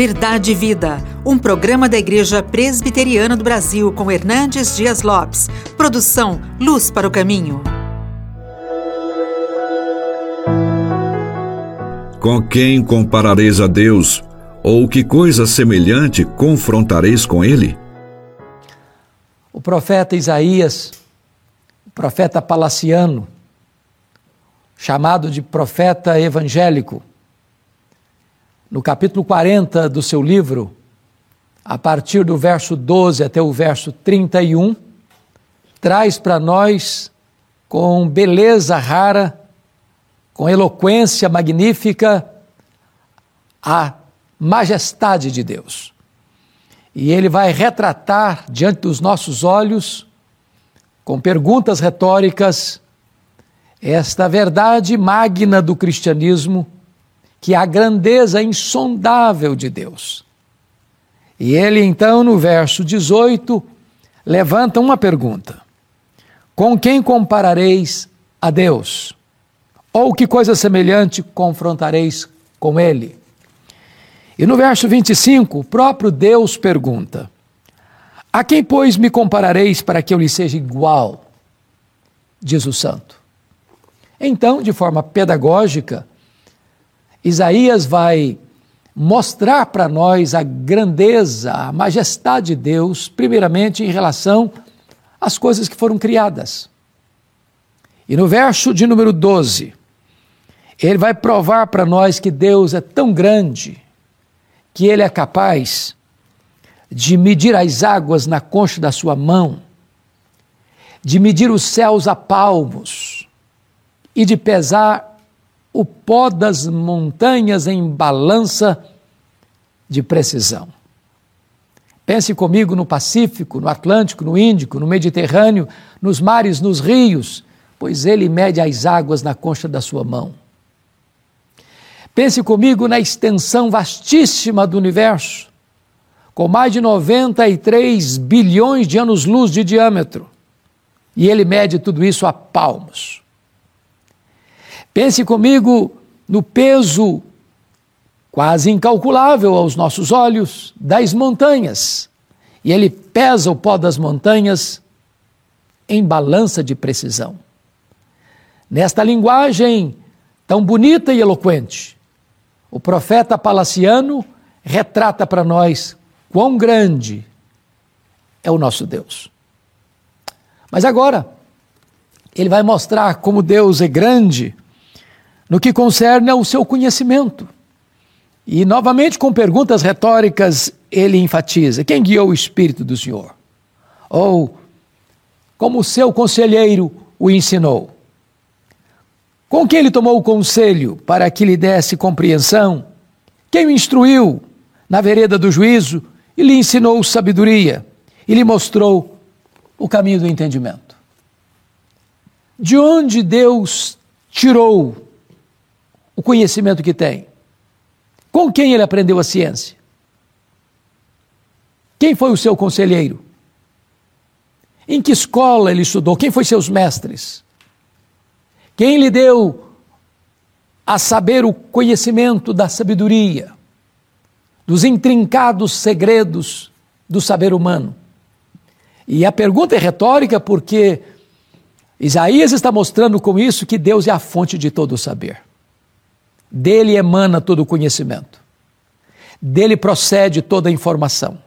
Verdade e Vida, um programa da Igreja Presbiteriana do Brasil com Hernandes Dias Lopes. Produção Luz para o Caminho. Com quem comparareis a Deus? Ou que coisa semelhante confrontareis com ele? O profeta Isaías, o profeta palaciano, chamado de profeta evangélico, no capítulo 40 do seu livro, a partir do verso 12 até o verso 31, traz para nós, com beleza rara, com eloquência magnífica, a majestade de Deus. E ele vai retratar diante dos nossos olhos, com perguntas retóricas, esta verdade magna do cristianismo que é a grandeza insondável de Deus. E ele então, no verso 18, levanta uma pergunta: Com quem comparareis a Deus? Ou que coisa semelhante confrontareis com ele? E no verso 25, o próprio Deus pergunta: A quem, pois, me comparareis para que eu lhe seja igual? Diz o santo. Então, de forma pedagógica, Isaías vai mostrar para nós a grandeza, a majestade de Deus, primeiramente em relação às coisas que foram criadas. E no verso de número 12, ele vai provar para nós que Deus é tão grande que ele é capaz de medir as águas na concha da sua mão, de medir os céus a palmos e de pesar o pó das montanhas em balança de precisão. Pense comigo no Pacífico, no Atlântico, no Índico, no Mediterrâneo, nos mares, nos rios, pois ele mede as águas na concha da sua mão. Pense comigo na extensão vastíssima do universo, com mais de 93 bilhões de anos-luz de diâmetro. E ele mede tudo isso a palmos. Pense comigo no peso quase incalculável aos nossos olhos das montanhas. E ele pesa o pó das montanhas em balança de precisão. Nesta linguagem tão bonita e eloquente, o profeta palaciano retrata para nós quão grande é o nosso Deus. Mas agora, ele vai mostrar como Deus é grande no que concerne ao seu conhecimento. E, novamente, com perguntas retóricas, ele enfatiza: quem guiou o Espírito do Senhor? Ou como o seu conselheiro o ensinou? Com quem ele tomou o conselho para que lhe desse compreensão? Quem o instruiu na vereda do juízo e lhe ensinou sabedoria e lhe mostrou o caminho do entendimento? De onde Deus tirou o conhecimento que tem? Com quem ele aprendeu a ciência? Quem foi o seu conselheiro? Em que escola ele estudou? Quem foi seus mestres? Quem lhe deu a saber o conhecimento da sabedoria, dos intrincados segredos do saber humano? E a pergunta é retórica porque Isaías está mostrando com isso que Deus é a fonte de todo o saber. Dele emana todo o conhecimento. Dele procede toda a informação.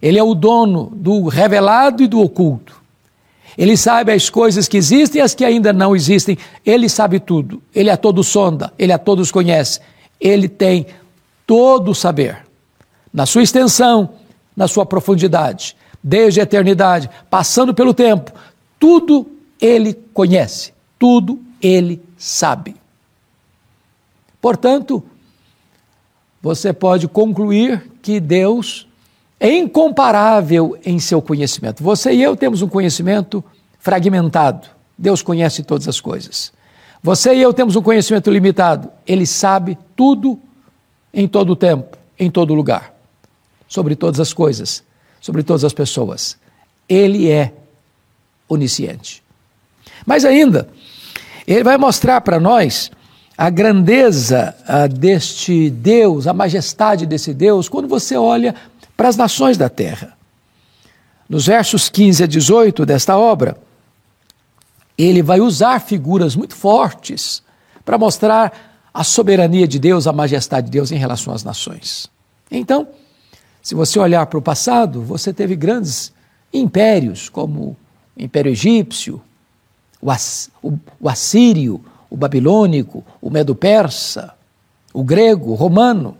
Ele é o dono do revelado e do oculto. Ele sabe as coisas que existem e as que ainda não existem. Ele sabe tudo. Ele a todos sonda, ele a todos conhece. Ele tem todo o saber, na sua extensão, na sua profundidade, desde a eternidade, passando pelo tempo. Tudo ele conhece, tudo ele sabe. Portanto, você pode concluir que Deus é incomparável em seu conhecimento. Você e eu temos um conhecimento fragmentado. Deus conhece todas as coisas. Você e eu temos um conhecimento limitado. Ele sabe tudo em todo o tempo, em todo lugar, sobre todas as coisas, sobre todas as pessoas. Ele é onisciente. Mas ainda, ele vai mostrar para nós a grandeza deste Deus, a majestade desse Deus, quando você olha para as nações da terra. Nos versos 15 a 18 desta obra, ele vai usar figuras muito fortes para mostrar a soberania de Deus, a majestade de Deus em relação às nações. Então, se você olhar para o passado, você teve grandes impérios, como o Império Egípcio, o, o, o Assírio, o Babilônico, o Medo-Persa, o grego, o romano.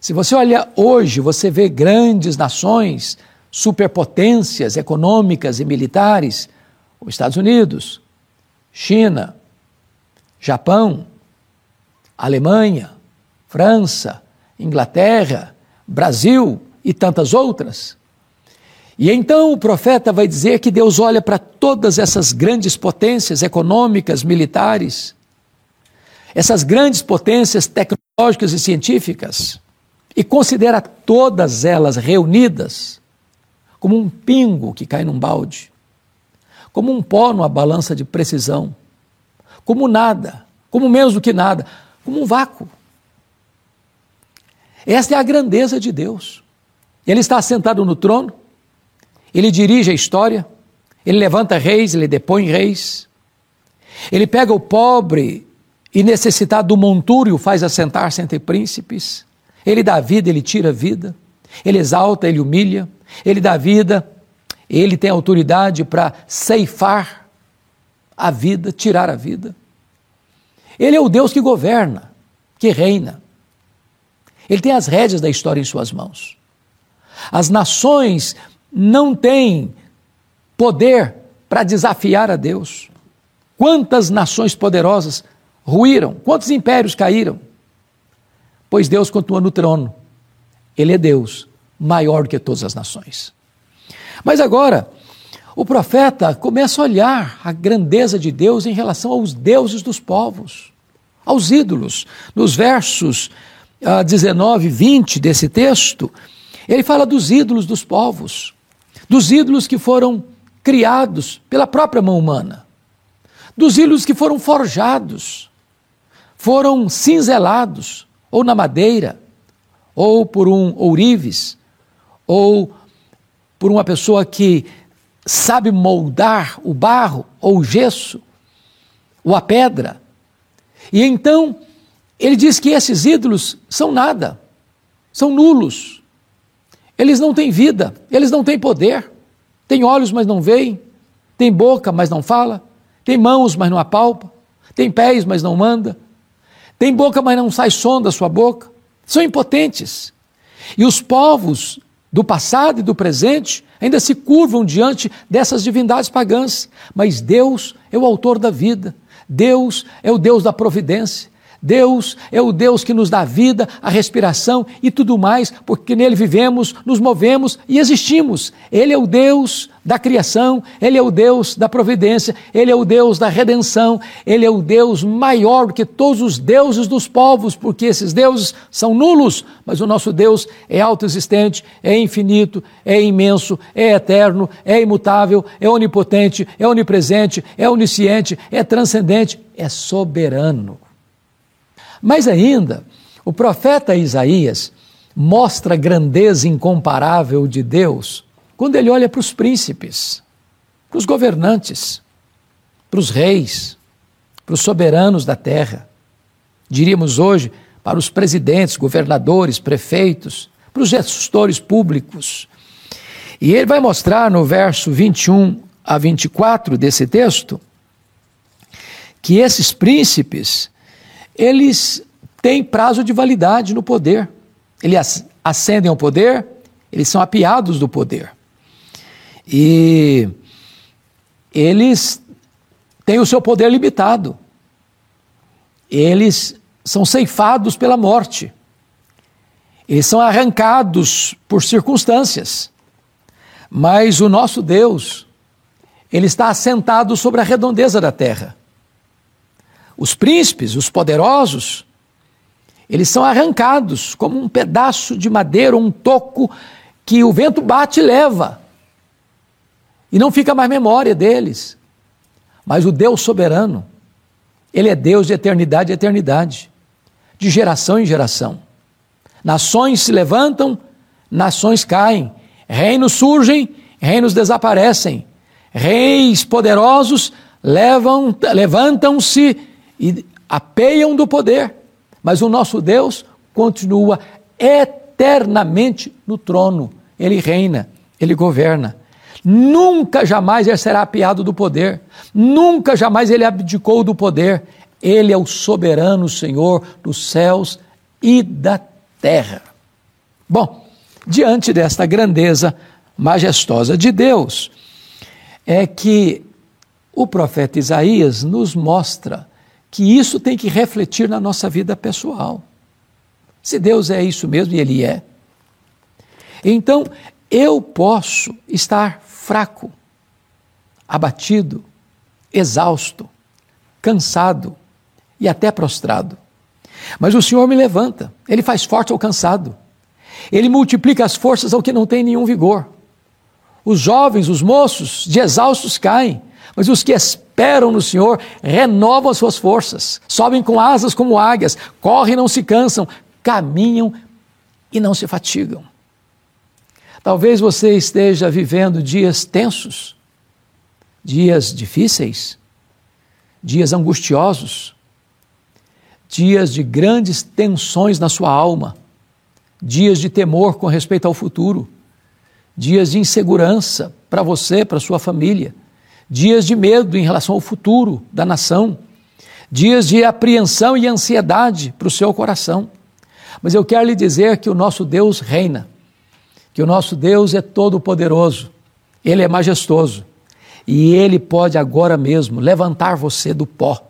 Se você olha hoje, você vê grandes nações, superpotências econômicas e militares, os Estados Unidos, China, Japão, Alemanha, França, Inglaterra, Brasil e tantas outras. E então o profeta vai dizer que Deus olha para todas essas grandes potências econômicas, militares, essas grandes potências tecnológicas e científicas, e considera todas elas reunidas como um pingo que cai num balde, como um pó numa balança de precisão, como nada, como menos do que nada, como um vácuo. Esta é a grandeza de Deus. Ele está sentado no trono, ele dirige a história, ele levanta reis, ele depõe reis. Ele pega o pobre e necessitado do monturo e o faz assentar-se entre príncipes. Ele dá vida, ele tira vida. Ele exalta, ele humilha. Ele dá vida, ele tem autoridade para ceifar a vida, tirar a vida. Ele é o Deus que governa, que reina. Ele tem as rédeas da história em suas mãos. As nações não tem poder para desafiar a Deus. Quantas nações poderosas ruíram, quantos impérios caíram? Pois Deus continua no trono. Ele é Deus, maior do que todas as nações. Mas agora, o profeta começa a olhar a grandeza de Deus em relação aos deuses dos povos, aos ídolos. Nos versos uh, 19 e 20 desse texto, ele fala dos ídolos dos povos dos ídolos que foram criados pela própria mão humana, dos ídolos que foram forjados, foram cinzelados, ou na madeira, ou por um ourives, ou por uma pessoa que sabe moldar o barro ou o gesso, ou a pedra. E então ele diz que esses ídolos são nada, são nulos, eles não têm vida, eles não têm poder. Tem olhos, mas não veem. Tem boca, mas não fala. Tem mãos, mas não apalpa. Tem pés, mas não manda. Tem boca, mas não sai som da sua boca. São impotentes. E os povos do passado e do presente ainda se curvam diante dessas divindades pagãs. Mas Deus é o autor da vida. Deus é o Deus da providência. Deus é o Deus que nos dá vida, a respiração e tudo mais, porque nele vivemos, nos movemos e existimos. Ele é o Deus da criação, ele é o Deus da providência, ele é o Deus da redenção, ele é o Deus maior que todos os deuses dos povos, porque esses deuses são nulos, mas o nosso Deus é autoexistente, é infinito, é imenso, é eterno, é imutável, é onipotente, é onipresente, é onisciente, é transcendente, é soberano. Mas ainda, o profeta Isaías mostra a grandeza incomparável de Deus quando ele olha para os príncipes, para os governantes, para os reis, para os soberanos da terra. Diríamos hoje para os presidentes, governadores, prefeitos, para os gestores públicos. E ele vai mostrar no verso 21 a 24 desse texto que esses príncipes eles têm prazo de validade no poder. Eles ascendem ao poder, eles são apiados do poder. E eles têm o seu poder limitado. Eles são ceifados pela morte. Eles são arrancados por circunstâncias. Mas o nosso Deus, ele está assentado sobre a redondeza da terra. Os príncipes, os poderosos, eles são arrancados como um pedaço de madeira, um toco que o vento bate e leva. E não fica mais memória deles. Mas o Deus soberano, Ele é Deus de eternidade a eternidade, de geração em geração. Nações se levantam, nações caem, reinos surgem, reinos desaparecem, reis poderosos levantam-se e apeiam do poder, mas o nosso Deus continua eternamente no trono. Ele reina, ele governa. Nunca jamais ele será apiado do poder, nunca jamais ele abdicou do poder. Ele é o soberano Senhor dos céus e da terra. Bom, diante desta grandeza majestosa de Deus, é que o profeta Isaías nos mostra que isso tem que refletir na nossa vida pessoal. Se Deus é isso mesmo, e Ele é, então eu posso estar fraco, abatido, exausto, cansado e até prostrado. Mas o Senhor me levanta, Ele faz forte ao cansado, Ele multiplica as forças ao que não tem nenhum vigor. Os jovens, os moços, de exaustos caem, mas os que esperam no Senhor renovam as suas forças, sobem com asas como águias, correm e não se cansam, caminham e não se fatigam. Talvez você esteja vivendo dias tensos, dias difíceis, dias angustiosos, dias de grandes tensões na sua alma, dias de temor com respeito ao futuro dias de insegurança para você, para sua família, dias de medo em relação ao futuro da nação, dias de apreensão e ansiedade para o seu coração. Mas eu quero lhe dizer que o nosso Deus reina, que o nosso Deus é todo-poderoso, ele é majestoso e ele pode agora mesmo levantar você do pó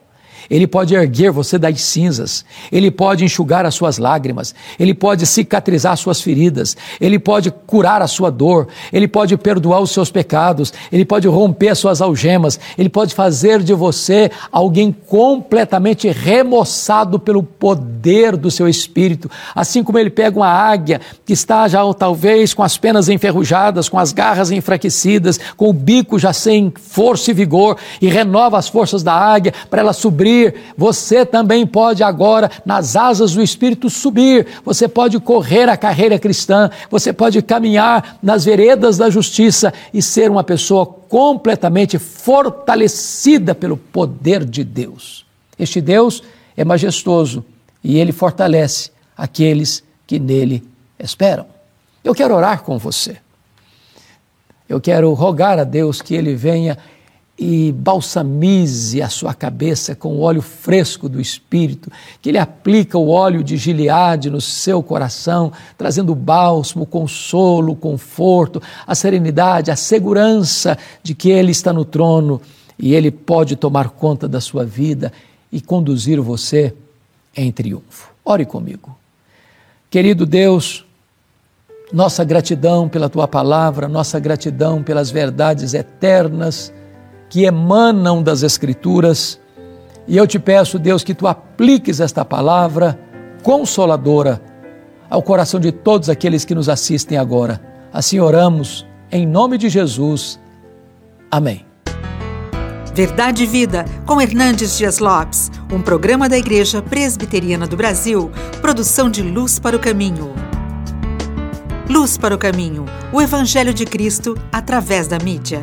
ele pode erguer você das cinzas, Ele pode enxugar as suas lágrimas, Ele pode cicatrizar as suas feridas, Ele pode curar a sua dor, Ele pode perdoar os seus pecados, Ele pode romper as suas algemas, Ele pode fazer de você alguém completamente remoçado pelo poder do seu espírito. Assim como Ele pega uma águia que está já talvez com as penas enferrujadas, com as garras enfraquecidas, com o bico já sem força e vigor, e renova as forças da águia para ela subir você também pode agora, nas asas do Espírito, subir. Você pode correr a carreira cristã, você pode caminhar nas veredas da justiça e ser uma pessoa completamente fortalecida pelo poder de Deus. Este Deus é majestoso e ele fortalece aqueles que nele esperam. Eu quero orar com você. Eu quero rogar a Deus que ele venha e balsamize a sua cabeça com o óleo fresco do Espírito, que Ele aplica o óleo de Gileade no seu coração, trazendo bálsamo, consolo, conforto, a serenidade, a segurança de que Ele está no trono e Ele pode tomar conta da sua vida e conduzir você em triunfo. Ore comigo. Querido Deus, nossa gratidão pela tua palavra, nossa gratidão pelas verdades eternas que emanam das Escrituras. E eu te peço, Deus, que tu apliques esta palavra consoladora ao coração de todos aqueles que nos assistem agora. Assim oramos, em nome de Jesus. Amém. Verdade e Vida, com Hernandes Dias Lopes, um programa da Igreja Presbiteriana do Brasil, produção de Luz para o Caminho. Luz para o Caminho, o Evangelho de Cristo através da mídia.